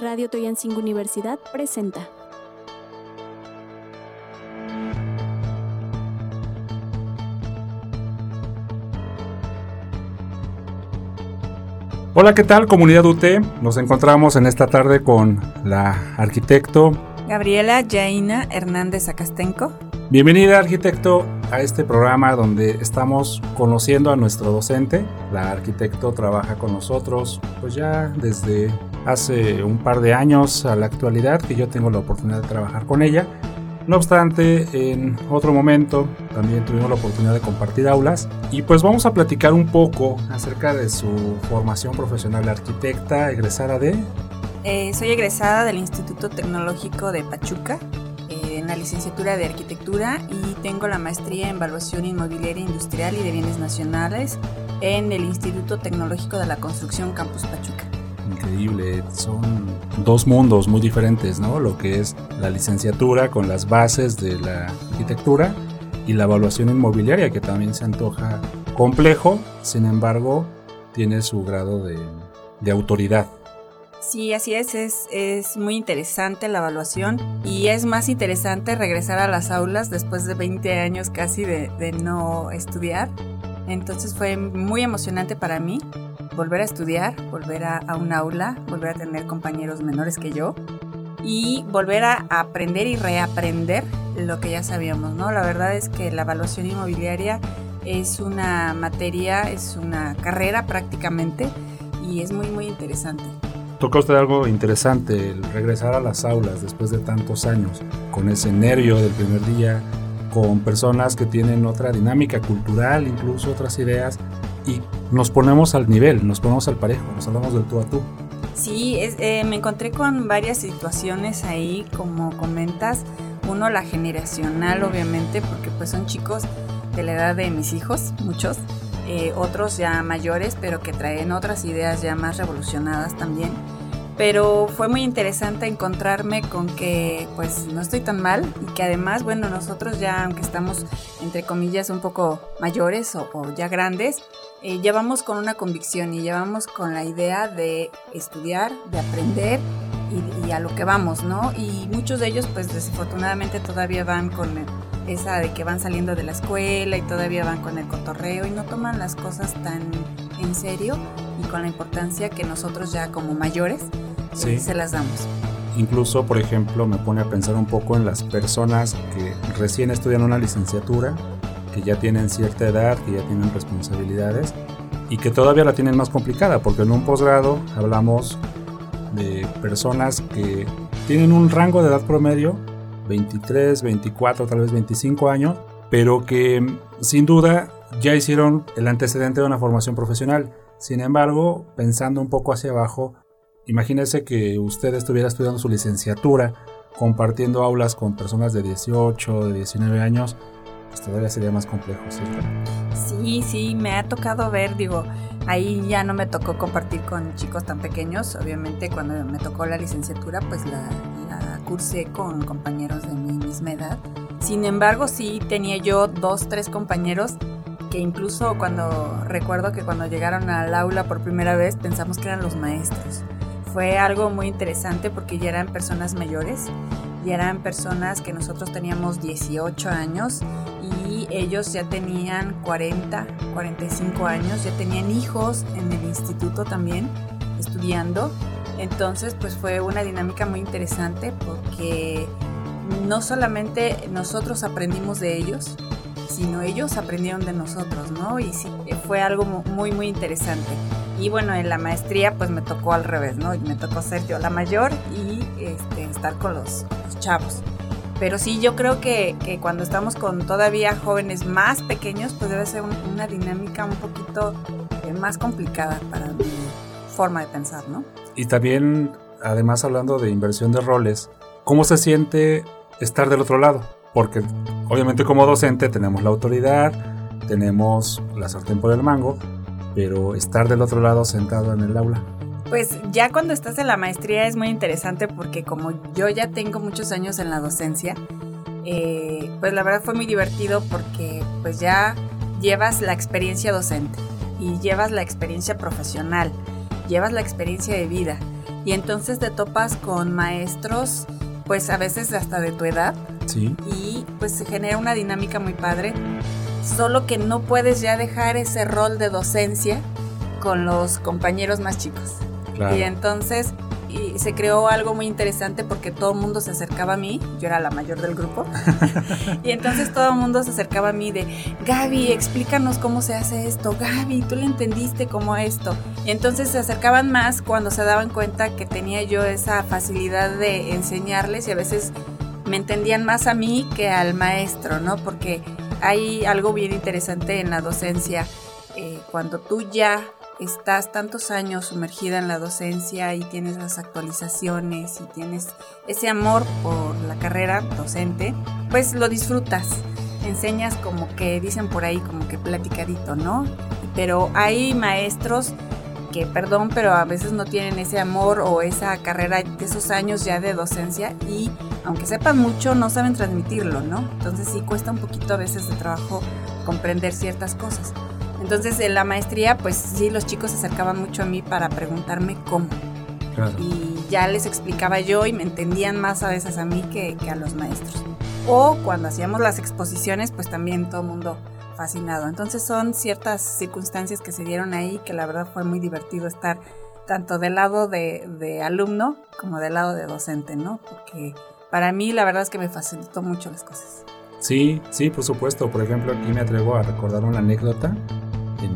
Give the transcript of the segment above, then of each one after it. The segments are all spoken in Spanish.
Radio Toyancing Universidad presenta. Hola, ¿qué tal comunidad UT? Nos encontramos en esta tarde con la arquitecto Gabriela Yaina Hernández Acastenco. Bienvenida arquitecto a este programa donde estamos conociendo a nuestro docente. La arquitecto trabaja con nosotros pues ya desde hace un par de años a la actualidad que yo tengo la oportunidad de trabajar con ella. No obstante, en otro momento también tuvimos la oportunidad de compartir aulas y pues vamos a platicar un poco acerca de su formación profesional de arquitecta, egresada de... Eh, soy egresada del Instituto Tecnológico de Pachuca eh, en la licenciatura de arquitectura y tengo la maestría en evaluación inmobiliaria industrial y de bienes nacionales en el Instituto Tecnológico de la Construcción Campus Pachuca increíble. Son dos mundos muy diferentes, ¿no? Lo que es la licenciatura con las bases de la arquitectura y la evaluación inmobiliaria, que también se antoja complejo, sin embargo, tiene su grado de, autoridad. Sí, así es, es, es, muy interesante la evaluación y es más interesante regresar a las aulas después de 20 años casi de, de no estudiar. Entonces fue muy emocionante para mí volver a estudiar, volver a, un aula, volver a tener compañeros menores que yo y volver a aprender y reaprender lo que ya sabíamos, ¿no? La verdad es que la evaluación inmobiliaria es una materia, es una carrera prácticamente y es muy, muy interesante. Toca usted algo interesante, el regresar a las aulas después de tantos años, con ese nervio del primer día, con personas que tienen otra dinámica cultural, incluso otras ideas, y nos ponemos al nivel, nos ponemos al parejo, nos hablamos del tú a tú. Sí, eh, me encontré con varias situaciones ahí, como comentas. Uno, la generacional, obviamente, porque pues son chicos de la edad de mis hijos, muchos. Eh, otros ya mayores, pero que traen otras ideas ya más revolucionadas también. Pero fue muy interesante encontrarme con que pues no estoy tan mal y que además, bueno, nosotros ya, aunque estamos entre comillas un poco mayores o, ya grandes, eh, llevamos con una convicción y llevamos con la idea de estudiar, de aprender y, a lo que vamos, ¿no? Y muchos de ellos pues desafortunadamente todavía van con esa de que van saliendo de la escuela y todavía van con el cotorreo y no toman las cosas tan en serio y con la importancia que nosotros ya como mayores eh, se las damos. Incluso, por ejemplo, me pone a pensar un poco en las personas que recién estudian una licenciatura que ya tienen cierta edad, que ya tienen responsabilidades y que todavía la tienen más complicada, porque en un posgrado hablamos de personas que tienen un rango de edad promedio, 23, 24, tal vez 25 años, pero que sin duda ya hicieron el antecedente de una formación profesional. Sin embargo, pensando un poco hacia abajo, imagínese que usted estuviera estudiando su licenciatura, compartiendo aulas con personas de 18, de 19 años, pues todavía sería más complejo, ¿cierto? Sí, sí, me ha tocado ver, digo, ahí ya no me tocó compartir con chicos tan pequeños, obviamente cuando me tocó la licenciatura, pues la, cursé con compañeros de mi misma edad. Sin embargo, sí tenía yo dos, tres compañeros que incluso cuando recuerdo que cuando llegaron al aula por primera vez pensamos que eran los maestros. Fue algo muy interesante porque ya eran personas mayores, ya eran personas que nosotros teníamos 18 años y ellos ya tenían 40, 45 años, ya tenían hijos en el instituto también estudiando. Entonces, pues fue una dinámica muy interesante porque no solamente nosotros aprendimos de ellos, sino ellos aprendieron de nosotros, ¿no? Y sí, fue algo muy, muy interesante. Y bueno, en la maestría pues me tocó al revés, ¿no? Me tocó ser yo la mayor y este, estar con los, chavos. Pero sí, yo creo que, que, cuando estamos con todavía jóvenes más pequeños, pues debe ser una dinámica un poquito eh, más complicada para mi forma de pensar, ¿no? Y también, además hablando de inversión de roles, ¿cómo se siente estar del otro lado? Porque obviamente como docente tenemos la autoridad, tenemos la sartén por el mango, pero estar del otro lado sentado en el aula. Pues ya cuando estás en la maestría es muy interesante porque como yo ya tengo muchos años en la docencia, eh, pues la verdad fue muy divertido porque pues ya llevas la experiencia docente y llevas la experiencia profesional, llevas la experiencia de vida y entonces te topas con maestros, pues a veces hasta de tu edad. Sí. Y pues se genera una dinámica muy padre. Solo que no puedes ya dejar ese rol de docencia con los compañeros más chicos. Claro. Y entonces y se creó algo muy interesante porque todo el mundo se acercaba a mí, yo era la mayor del grupo, y entonces todo el mundo se acercaba a mí de, Gaby, explícanos cómo se hace esto, Gaby, tú le entendiste cómo esto. Y entonces se acercaban más cuando se daban cuenta que tenía yo esa facilidad de enseñarles y a veces me entendían más a mí que al maestro, ¿no? Porque hay algo bien interesante en la docencia. Eh, cuando tú ya estás tantos años sumergida en la docencia y tienes las actualizaciones y tienes ese amor por la carrera docente, pues lo disfrutas. Enseñas como que dicen por ahí como que platicadito, ¿no? Pero hay maestros que, perdón, pero a veces no tienen ese amor o esa carrera de esos años ya de docencia y aunque sepan mucho no saben transmitirlo, ¿no? Entonces sí cuesta un poquito a veces de trabajo comprender ciertas cosas. Entonces en la maestría, pues sí, los chicos se acercaban mucho a mí para preguntarme cómo. Claro. Y ya les explicaba yo y me entendían más a veces a mí que, que a los maestros. O cuando hacíamos las exposiciones, pues también todo el mundo fascinado. Entonces son ciertas circunstancias que se dieron ahí que la verdad fue muy divertido estar tanto del lado de, de alumno como del lado de docente, ¿no? Porque para mí la verdad es que me facilitó mucho las cosas. Sí, sí, por supuesto. Por ejemplo, aquí me atrevo a recordar una anécdota.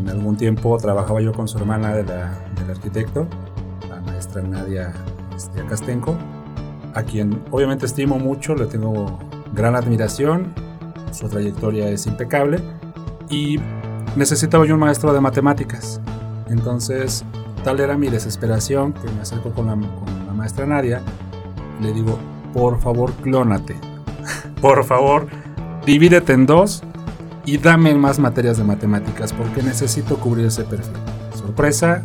En algún tiempo trabajaba yo con su hermana la, del arquitecto, la maestra Nadia este, Castenco, a quien obviamente estimo mucho, le tengo gran admiración, su trayectoria es impecable y necesitaba yo un maestro de matemáticas. Entonces, tal era mi desesperación que me acerco con la, con la maestra Nadia, le digo, por favor, clónate. por favor, divídete en dos y dame más materias de matemáticas porque necesito cubrir ese perfil. Sorpresa,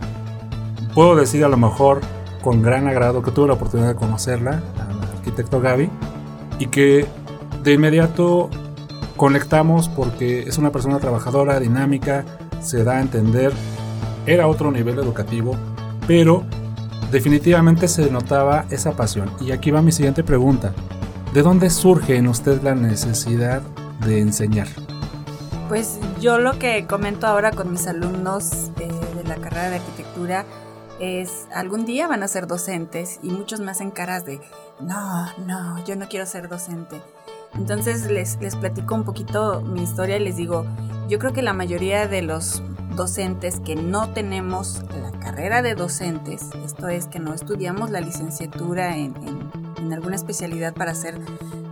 puedo decir a lo mejor con gran agrado que tuve la oportunidad de conocerla, al arquitecto Gaby, y que de inmediato conectamos porque es una persona trabajadora, dinámica, se da a entender, era otro nivel educativo, pero definitivamente se notaba esa pasión. Y aquí va mi siguiente pregunta. ¿De dónde surge en usted la necesidad de enseñar? Pues yo lo que comento ahora con mis alumnos eh, de la carrera de arquitectura es algún día van a ser docentes y muchos me hacen caras de no, no, yo no quiero ser docente. Entonces les, les platico un poquito mi historia y les digo, yo creo que la mayoría de los docentes que no tenemos la carrera de docentes, esto es que no estudiamos la licenciatura en, en, alguna especialidad para ser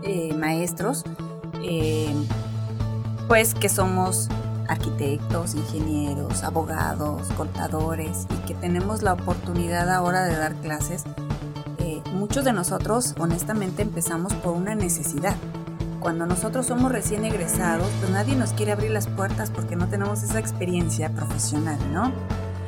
eh, maestros, eh, pues que somos arquitectos, ingenieros, abogados, contadores y que tenemos la oportunidad ahora de dar clases, eh, muchos de nosotros honestamente empezamos por una necesidad. Cuando nosotros somos recién egresados, pues nadie nos quiere abrir las puertas porque no tenemos esa experiencia profesional, ¿no?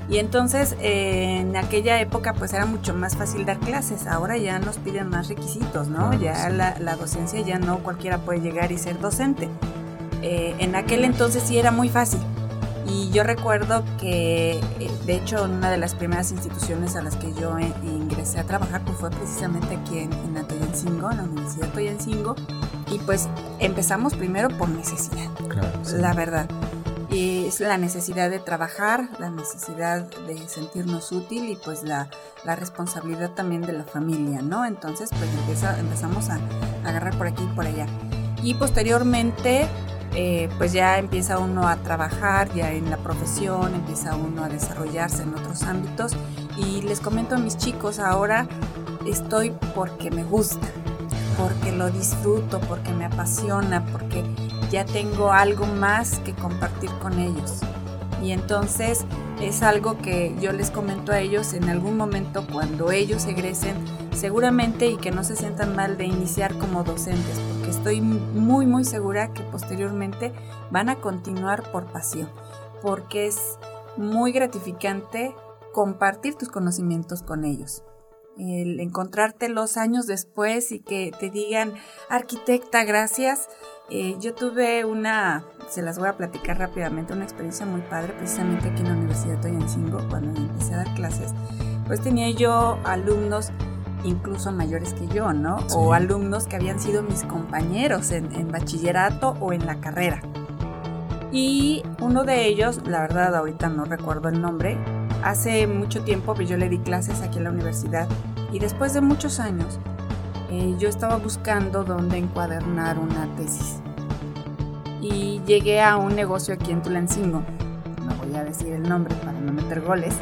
Y entonces eh, en aquella época pues era mucho más fácil dar clases, ahora ya nos piden más requisitos, ¿no? Ya la, la docencia ya no cualquiera puede llegar y ser docente. Eh, en aquel entonces sí era muy fácil. Y yo recuerdo que, eh, de hecho, una de las primeras instituciones a las que yo eh, ingresé a trabajar pues, fue precisamente aquí en, en Atoyancingo, en la Universidad de Atoyancingo. Y pues empezamos primero por necesidad, Claro, sí. la verdad. Y es la necesidad de trabajar, la necesidad de sentirnos útil y pues la, la responsabilidad también de la familia, ¿no? Entonces pues empieza, empezamos a, a agarrar por aquí y por allá. Y posteriormente eh, pues ya empieza uno a trabajar ya en la profesión, empieza uno a desarrollarse en otros ámbitos y les comento a mis chicos ahora estoy porque me gusta, porque lo disfruto, porque me apasiona, porque ya tengo algo más que compartir con ellos. Y entonces es algo que yo les comento a ellos en algún momento cuando ellos egresen, seguramente y que no se sientan mal de iniciar como docentes, estoy muy muy segura que posteriormente van a continuar por pasión, porque es muy gratificante compartir tus conocimientos con ellos. El encontrarte los años después y que te digan, arquitecta, gracias. Eh, yo tuve una, se las voy a platicar rápidamente, una experiencia muy padre, precisamente aquí en la Universidad de Toyancingo, cuando empecé a dar clases. pues tenía yo alumnos incluso mayores que yo, ¿no? O alumnos que habían sido mis compañeros en, en, bachillerato o en la carrera. Y uno de ellos, la verdad ahorita no recuerdo el nombre, hace mucho tiempo pues yo le di clases aquí en la universidad y después de muchos años eh, yo estaba buscando dónde encuadernar una tesis. Y llegué a un negocio aquí en Tulancingo, no voy a decir el nombre para no meter goles,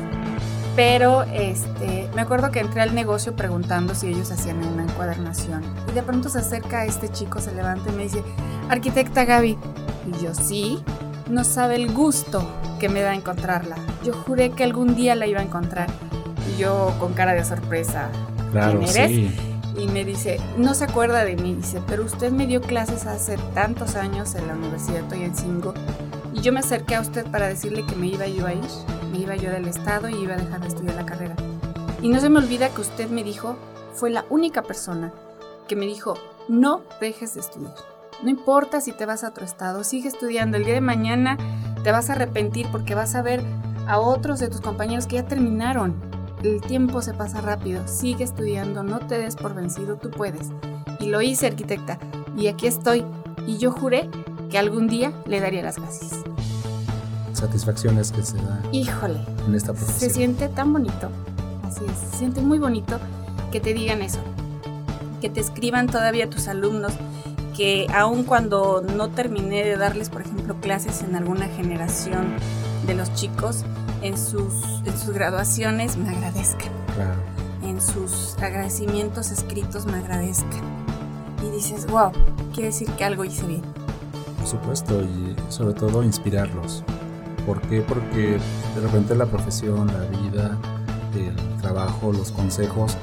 pero este, me acuerdo que entré al negocio preguntando si ellos hacían una encuadernación. Y de pronto se acerca este chico, se levanta y me dice, arquitecta Gaby. Y yo sí, no sabe el gusto que me da encontrarla. Yo juré que algún día la iba a encontrar. Y yo con cara de sorpresa, claro, ¿quién eres? Y me dice, no se acuerda de mí. Dice, pero usted me dio clases hace tantos años en la Universidad Toyancingo. Y yo me acerqué a usted para decirle que me iba yo a ir me iba yo del estado y iba a dejar de estudiar la carrera. Y no se me olvida que usted me dijo, fue la única persona que me dijo, no dejes de estudiar. No importa si te vas a otro estado, sigue estudiando. El día de mañana te vas a arrepentir porque vas a ver a otros de tus compañeros que ya terminaron. El tiempo se pasa rápido, sigue estudiando, no te des por vencido, tú puedes. Y lo hice, arquitecta, y aquí estoy. Y yo juré que algún día le daría las gracias satisfacciones que se da Híjole, en esta profesión. Se siente tan bonito, así es, se siente muy bonito que te digan eso, que te escriban todavía tus alumnos, que aun cuando no terminé de darles, por ejemplo, clases en alguna generación de los chicos, en sus, en sus graduaciones me agradezcan. Claro. En sus agradecimientos escritos me agradezcan. Y dices, wow, quiere decir que algo hice bien. Supuesto, y sobre todo inspirarlos. ¿Por qué? Porque de repente la profesión, la vida, el trabajo, los consejos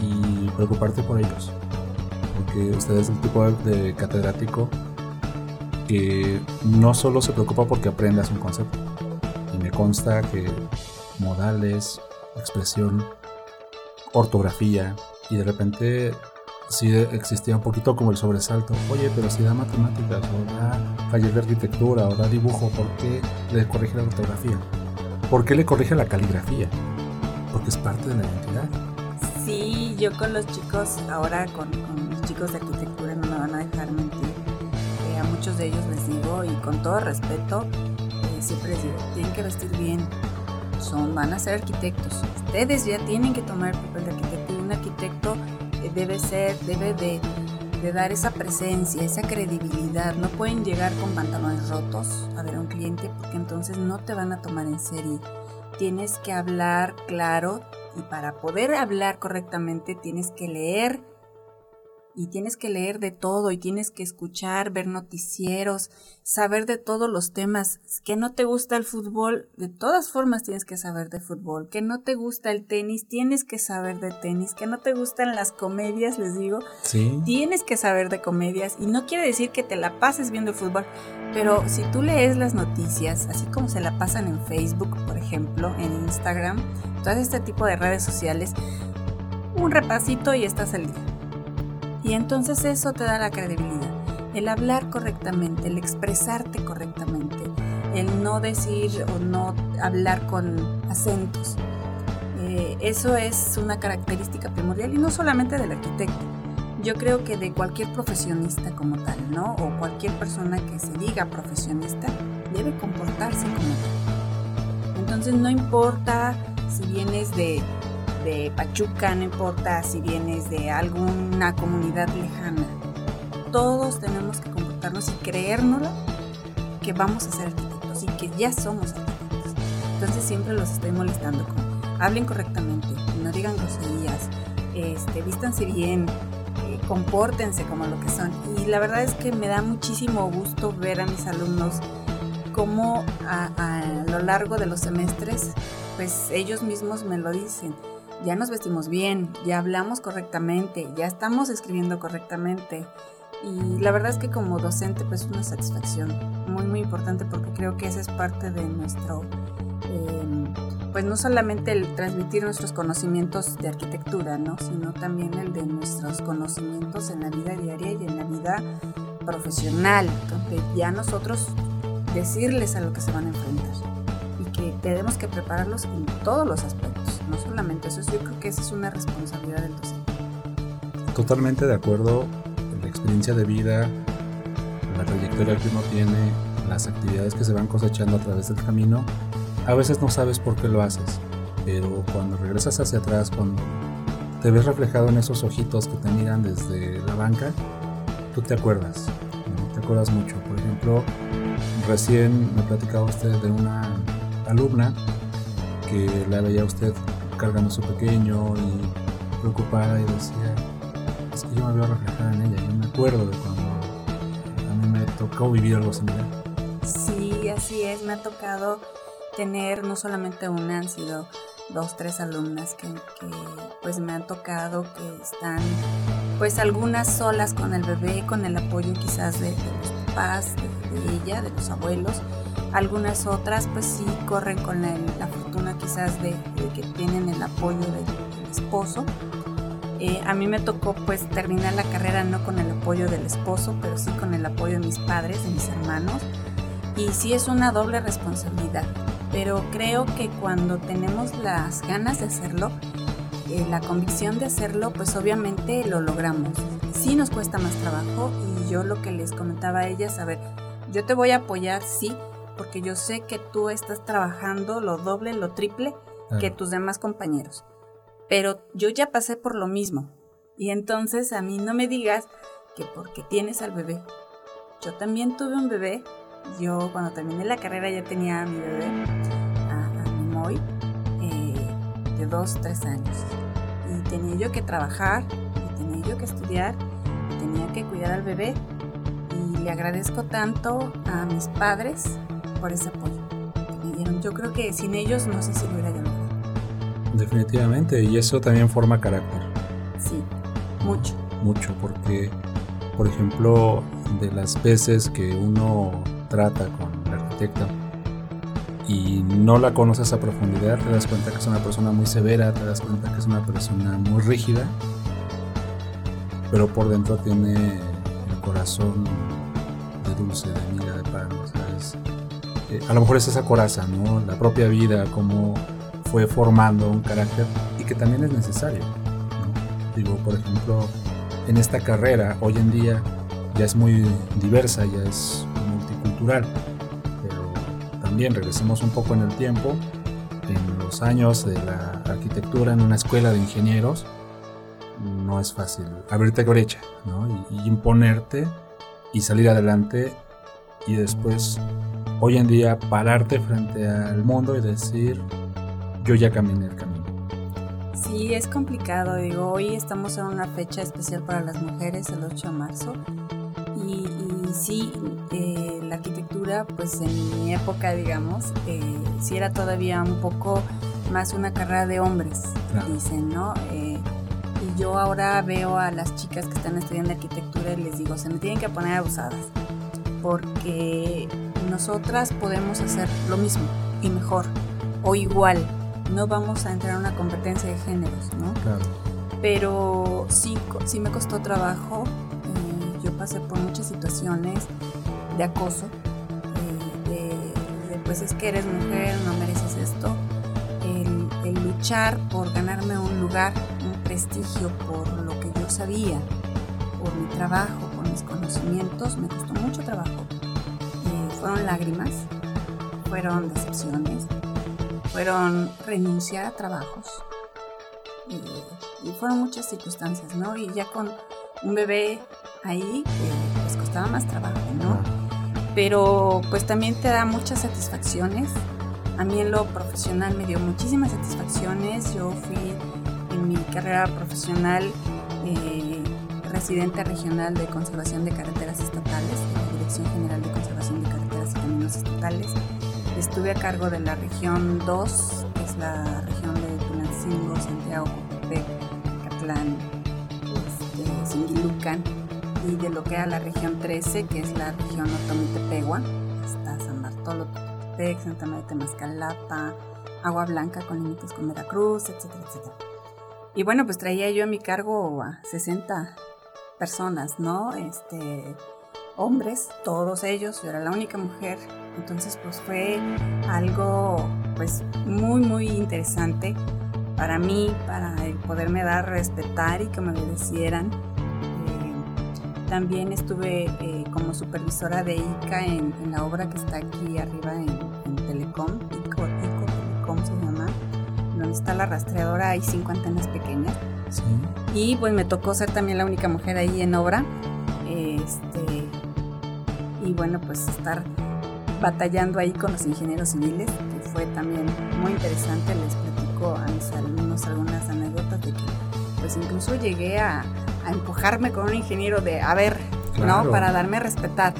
y preocuparte por ellos. Porque usted es el tipo de catedrático que no solo se preocupa porque aprendas un concepto. Y me consta que modales, expresión, ortografía y de repente sí existía un poquito como el sobresalto. Oye, pero si da matemáticas, o da taller de arquitectura, o da dibujo, ¿por qué le corrige la ortografía? ¿Por qué le corrige la caligrafía? Porque es parte de la identidad. Sí, yo con los chicos, ahora con, los chicos de arquitectura no me van a dejar mentir. Eh, a muchos de ellos les digo, y con todo respeto, eh, siempre les digo, tienen que vestir bien, son, van a ser arquitectos. Ustedes ya tienen que tomar el papel de arquitecto y un arquitecto debe ser, debe de, dar esa presencia, esa credibilidad. No pueden llegar con pantalones rotos a ver a un cliente porque entonces no te van a tomar en serio. Tienes que hablar claro y para poder hablar correctamente tienes que leer y tienes que leer de todo y tienes que escuchar, ver noticieros, saber de todos los temas. Que no te gusta el fútbol, de todas formas tienes que saber de fútbol. Que no te gusta el tenis, tienes que saber de tenis. Que no te gustan las comedias, les digo, tienes que saber de comedias. Y no quiere decir que te la pases viendo el fútbol, pero si tú lees las noticias, así como se la pasan en Facebook, por ejemplo, en Instagram, todo este tipo de redes sociales, un repasito y estás al día. Y entonces eso te da la credibilidad. El hablar correctamente, el expresarte correctamente, el no decir o no hablar con acentos. Eh, eso es una característica primordial y no solamente del arquitecto. Yo creo que de cualquier profesionista como tal, ¿no? O cualquier persona que se diga profesionista, debe comportarse como tal. Entonces no importa si vienes de de Pachuca, no importa si vienes de alguna comunidad lejana. Todos tenemos que comportarnos y creérnoslo que vamos a ser arquitectos y que ya somos arquitectos. Entonces siempre los estoy molestando con hablen correctamente, no digan groserías, este, vístanse bien, eh, compórtense como lo que son. Y la verdad es que me da muchísimo gusto ver a mis alumnos cómo a, a lo largo de los semestres, pues ellos mismos me lo dicen ya nos vestimos bien, ya hablamos correctamente, ya estamos escribiendo correctamente. Y la verdad es que como docente pues es una satisfacción muy muy importante porque creo que esa es parte de nuestro, em, pues no solamente el transmitir nuestros conocimientos de arquitectura, ¿no? sino también el de nuestros conocimientos en la vida diaria y en la vida profesional, donde ya nosotros decirles a lo que se van a enfrentar y que tenemos que prepararlos en todos los aspectos no solamente eso, yo creo que esa es una responsabilidad del docente. Totalmente de acuerdo, la experiencia de vida, la trayectoria que uno tiene, las actividades que se van cosechando a través del camino, a veces no sabes por qué lo haces, pero cuando regresas hacia atrás, cuando te ves reflejado en esos ojitos que te miran desde la banca, tú te acuerdas, te acuerdas mucho. Por ejemplo, recién me platicaba usted de una alumna que la veía usted cargando a su pequeño y preocupada y decía, es que yo me veo reflejada en ella, yo me acuerdo de cuando a mí me tocó vivir algo similar. Sí, así es, me ha tocado tener no solamente una, han sido dos, tres alumnas que, pues me han tocado, que están pues algunas solas con el bebé, con el apoyo quizás de, los papás, de, ella, de los abuelos. Algunas otras pues sí corren con la, fortuna quizás de, que tienen el apoyo del, esposo. Eh, a mí me tocó pues terminar la carrera no con el apoyo del esposo, pero sí con el apoyo de mis padres, de mis hermanos. Y sí es una doble responsabilidad pero creo que cuando tenemos las ganas de hacerlo, eh, la convicción de hacerlo, pues obviamente lo logramos. Sí nos cuesta más trabajo y yo lo que les comentaba a ellas, a ver, yo te voy a apoyar, sí, porque yo sé que tú estás trabajando lo doble, lo triple que tus demás compañeros. Pero yo ya pasé por lo mismo. Y entonces a mí no me digas que porque tienes al bebé. Yo también tuve un bebé yo cuando terminé la carrera ya tenía a mi bebé, a, mi Moy, eh, de dos, tres años. Y tenía yo que trabajar, y tenía yo que estudiar, y tenía que cuidar al bebé. Y le agradezco tanto a mis padres por ese apoyo que me dieron. Yo creo que sin ellos no sé si lo hubiera logrado. Definitivamente, y eso también forma carácter. Sí, mucho. Mucho, porque, por ejemplo, de las veces que uno trata con el arquitecto y no la conoces a profundidad, te das cuenta que es una persona muy severa, te das cuenta que es una persona muy rígida, pero por dentro tiene el corazón de dulce, de miga, de pan, ¿sabes? Eh, a lo mejor es esa coraza, ¿no? La propia vida, cómo fue formando un carácter y que también es necesario. Digo, por ejemplo, en esta carrera, hoy en día, ya es muy diversa, ya es pero también regresemos un poco en el tiempo, en los años de la arquitectura en una escuela de ingenieros, no es fácil abrirte brecha y, imponerte y salir adelante y después hoy en día pararte frente al mundo y decir yo ya caminé el camino. Sí, es complicado, digo, hoy estamos en una fecha especial para las mujeres, el 8 de marzo, y, sí, eh, la arquitectura, pues en mi época, digamos, eh, sí era todavía un poco más una carrera de hombres, dicen, ¿no? Eh, y yo ahora veo a las chicas que están estudiando arquitectura y les digo, se me tienen que poner abusadas, porque nosotras podemos hacer lo mismo y mejor, o igual, no vamos a entrar en una competencia de géneros, ¿no? Claro. Pero sí, sí me costó trabajo yo pasé por muchas situaciones de acoso, eh, de, pues es que eres mujer, no mereces esto, el, luchar por ganarme un lugar, un prestigio por lo que yo sabía, por mi trabajo, por mis conocimientos, me costó mucho trabajo. Fueron lágrimas, fueron decepciones, fueron renunciar a trabajos eh, y fueron muchas circunstancias, ¿no? Y ya con un bebé ahí eh, les costaba más trabajo, ¿no? Pero pues también te da muchas satisfacciones. A mí en lo profesional me dio muchísimas satisfacciones. Yo fui en mi carrera profesional eh, residente regional de conservación de carreteras estatales, de la Dirección General de Conservación de Carreteras Estuve a cargo de la región 2, que es la región de Tulancingo, Santiago, Copepec, Catlán, este, y de lo que era la región 13, que es la región Otomitepegua, está San Bartolo, Totepec, Santa María de Temascalapa, Agua Blanca con límites con Veracruz, etcétera, etcétera. Y bueno, pues traía yo a mi cargo a 60 personas, ¿no? Este, hombres, todos ellos, yo era la única mujer, entonces pues fue algo pues muy, muy interesante para mí, para poderme dar respetar y que me obedecieran. Eh, también estuve eh, como supervisora de ICA en, la obra que está aquí arriba en, Telecom, ICO, Telecom se llama, donde está la rastreadora, hay cinco antenas pequeñas. Y pues me tocó ser también la única mujer ahí en obra. Este, y bueno, pues estar batallando ahí con los ingenieros civiles, que fue también muy interesante. Les platico a mis alumnos algunas anécdotas de que pues incluso llegué a, empujarme con un ingeniero de, a ver, ¿no? Para darme a respetar.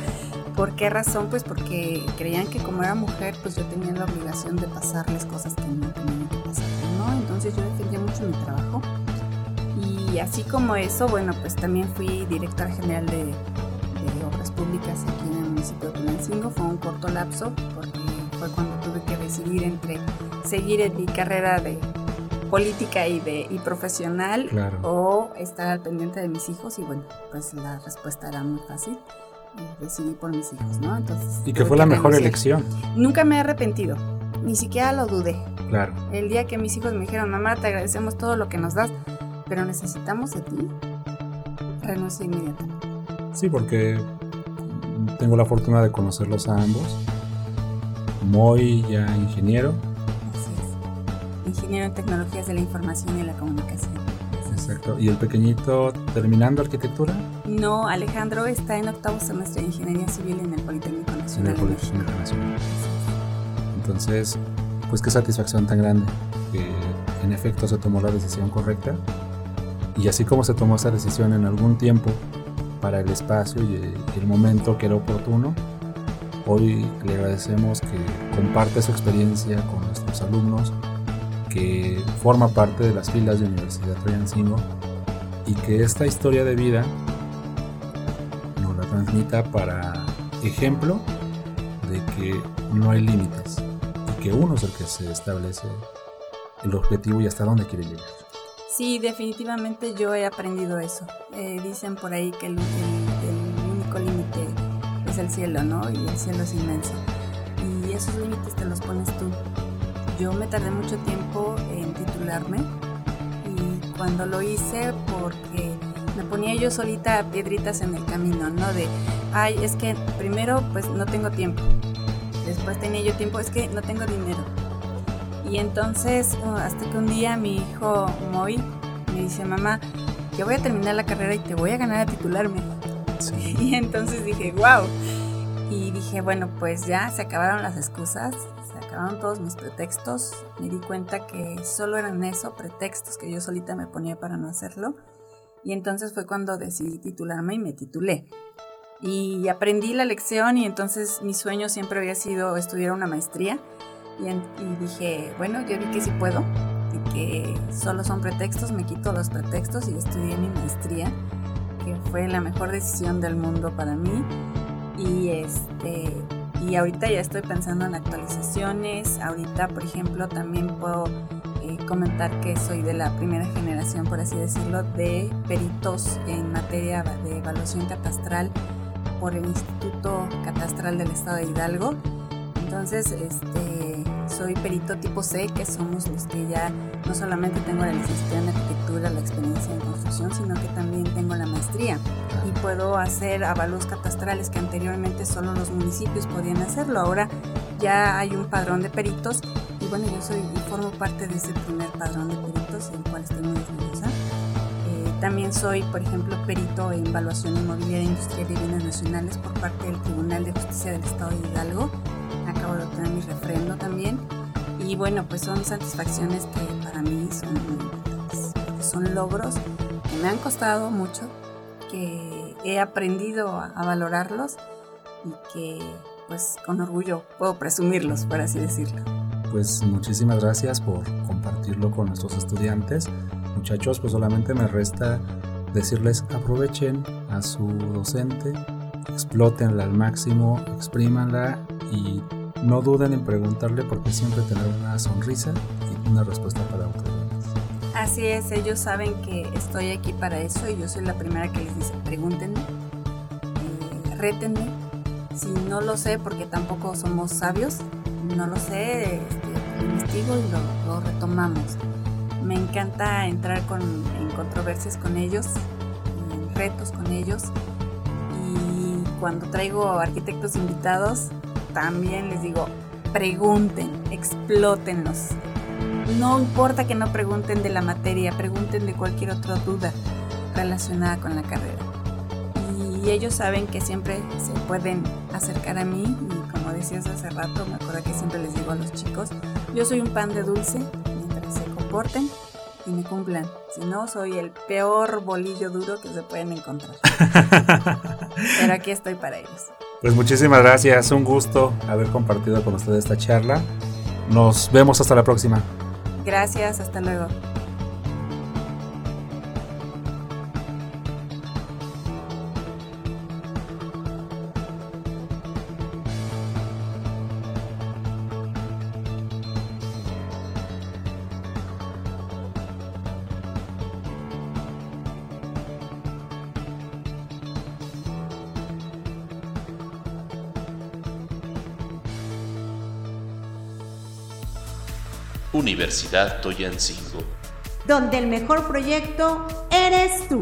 ¿Por qué razón? Pues porque creían que como era mujer, pues yo tenía la obligación de pasarles cosas que no tenían que pasar, ¿no? Entonces yo defendía mucho mi trabajo. Y así como eso, bueno, pues también fui directora general de, de Obras Públicas aquí en el municipio de Tulancingo. Fue un corto lapso porque fue cuando tuve que decidir entre seguir en mi carrera de política y de y profesional o estar al pendiente de mis hijos y bueno, pues la respuesta era muy fácil. Decidí por mis hijos, ¿no? Entonces, y que fue la mejor elección. Nunca me he arrepentido, ni siquiera lo dudé. Claro. El día que mis hijos me dijeron, mamá, te agradecemos todo lo que nos das, pero necesitamos de ti, renuncié inmediatamente. Sí, porque tengo la fortuna de conocerlos a ambos. Muy ya ingeniero. Así es. Ingeniero en tecnologías de la información y la comunicación. Exacto. ¿Y el pequeñito terminando arquitectura? No, Alejandro está en octavo semestre de Ingeniería Civil en el Politécnico Nacional. En el Politécnico Nacional. Entonces, pues qué satisfacción tan grande que en efecto se tomó la decisión correcta. Y así como se tomó esa decisión en algún tiempo, para el espacio y el momento que era oportuno. Hoy le agradecemos que comparte su experiencia con nuestros alumnos, que forma parte de las filas de Universidad Triancingo y que esta historia de vida nos la transmita para ejemplo de que no hay límites y que uno es el que se establece el objetivo y hasta dónde quiere llegar. Sí, definitivamente yo he aprendido eso. Eh, dicen por ahí que el, único límite es el cielo, ¿no? Y el cielo es inmenso. Y esos límites te los pones tú. Yo me tardé mucho tiempo en titularme y cuando lo hice porque me ponía yo solita piedritas en el camino, ¿no? De, ay, es que primero pues no tengo tiempo. Después tenía yo tiempo, es que no tengo dinero y entonces, uh, hasta que un día mi hijo Moy me dice, mamá, yo voy a terminar la carrera y te voy a ganar a titularme. Y entonces dije, wow. Y dije, bueno, pues ya se acabaron las excusas, se acabaron todos mis pretextos. Me di cuenta que solo eran eso, pretextos que yo solita me ponía para no hacerlo. Y entonces fue cuando decidí titularme y me titulé. Y aprendí la lección y entonces mi sueño siempre había sido estudiar una maestría. Y, dije, bueno, yo vi que sí puedo y que solo son pretextos, me quito los pretextos y estudié mi maestría, que fue la mejor decisión del mundo para mí. Y este y ahorita ya estoy pensando en actualizaciones. Ahorita, por ejemplo, también puedo eh, comentar que soy de la primera generación, por así decirlo, de peritos en materia de evaluación catastral por el Instituto Catastral del Estado de Hidalgo. Entonces, este, soy perito tipo C, que somos los que ya no solamente tengo la licenciatura en arquitectura, la experiencia en construcción, sino que también tengo la maestría y puedo hacer avalos catastrales que anteriormente solo los municipios podían hacerlo. Ahora ya hay un padrón de peritos y bueno, yo soy y formo parte de ese primer padrón de peritos, el cual estoy muy orgullosa. Eh, también soy, por ejemplo, perito en evaluación inmobiliaria industrial y bienes nacionales por parte del Tribunal de Justicia del Estado de Hidalgo de obtener mi refrendo también. Y bueno, pues son satisfacciones que para mí son Son logros que me han costado mucho, que he aprendido a, valorarlos y que pues con orgullo puedo presumirlos, por así decirlo. Pues muchísimas gracias por compartirlo con nuestros estudiantes. Muchachos, pues solamente me resta decirles aprovechen a su docente, explótenla al máximo, exprímanla y no duden en preguntarle porque siempre tener una sonrisa y una respuesta para otros. Así es, ellos saben que estoy aquí para eso y yo soy la primera que les dice, pregúntenme, eh, rétenme. Si no lo sé, porque tampoco somos sabios, no lo sé, este, investigo y lo, retomamos. Me encanta entrar con, en controversias con ellos, en retos con ellos. Y cuando traigo arquitectos invitados, también les digo, pregunten, explótenlos. No importa que no pregunten de la materia, pregunten de cualquier otra duda relacionada con la carrera. Y ellos saben que siempre se pueden acercar a mí y como decías hace rato, me acuerdo que siempre les digo a los chicos, yo soy un pan de dulce mientras se comporten y me cumplan. Si no, soy el peor bolillo duro que se pueden encontrar. Pero aquí estoy para ellos. Pues muchísimas gracias, un gusto haber compartido con ustedes esta charla. Nos vemos hasta la próxima. Gracias, hasta luego. Universidad Toyancingo. Donde el mejor proyecto eres tú.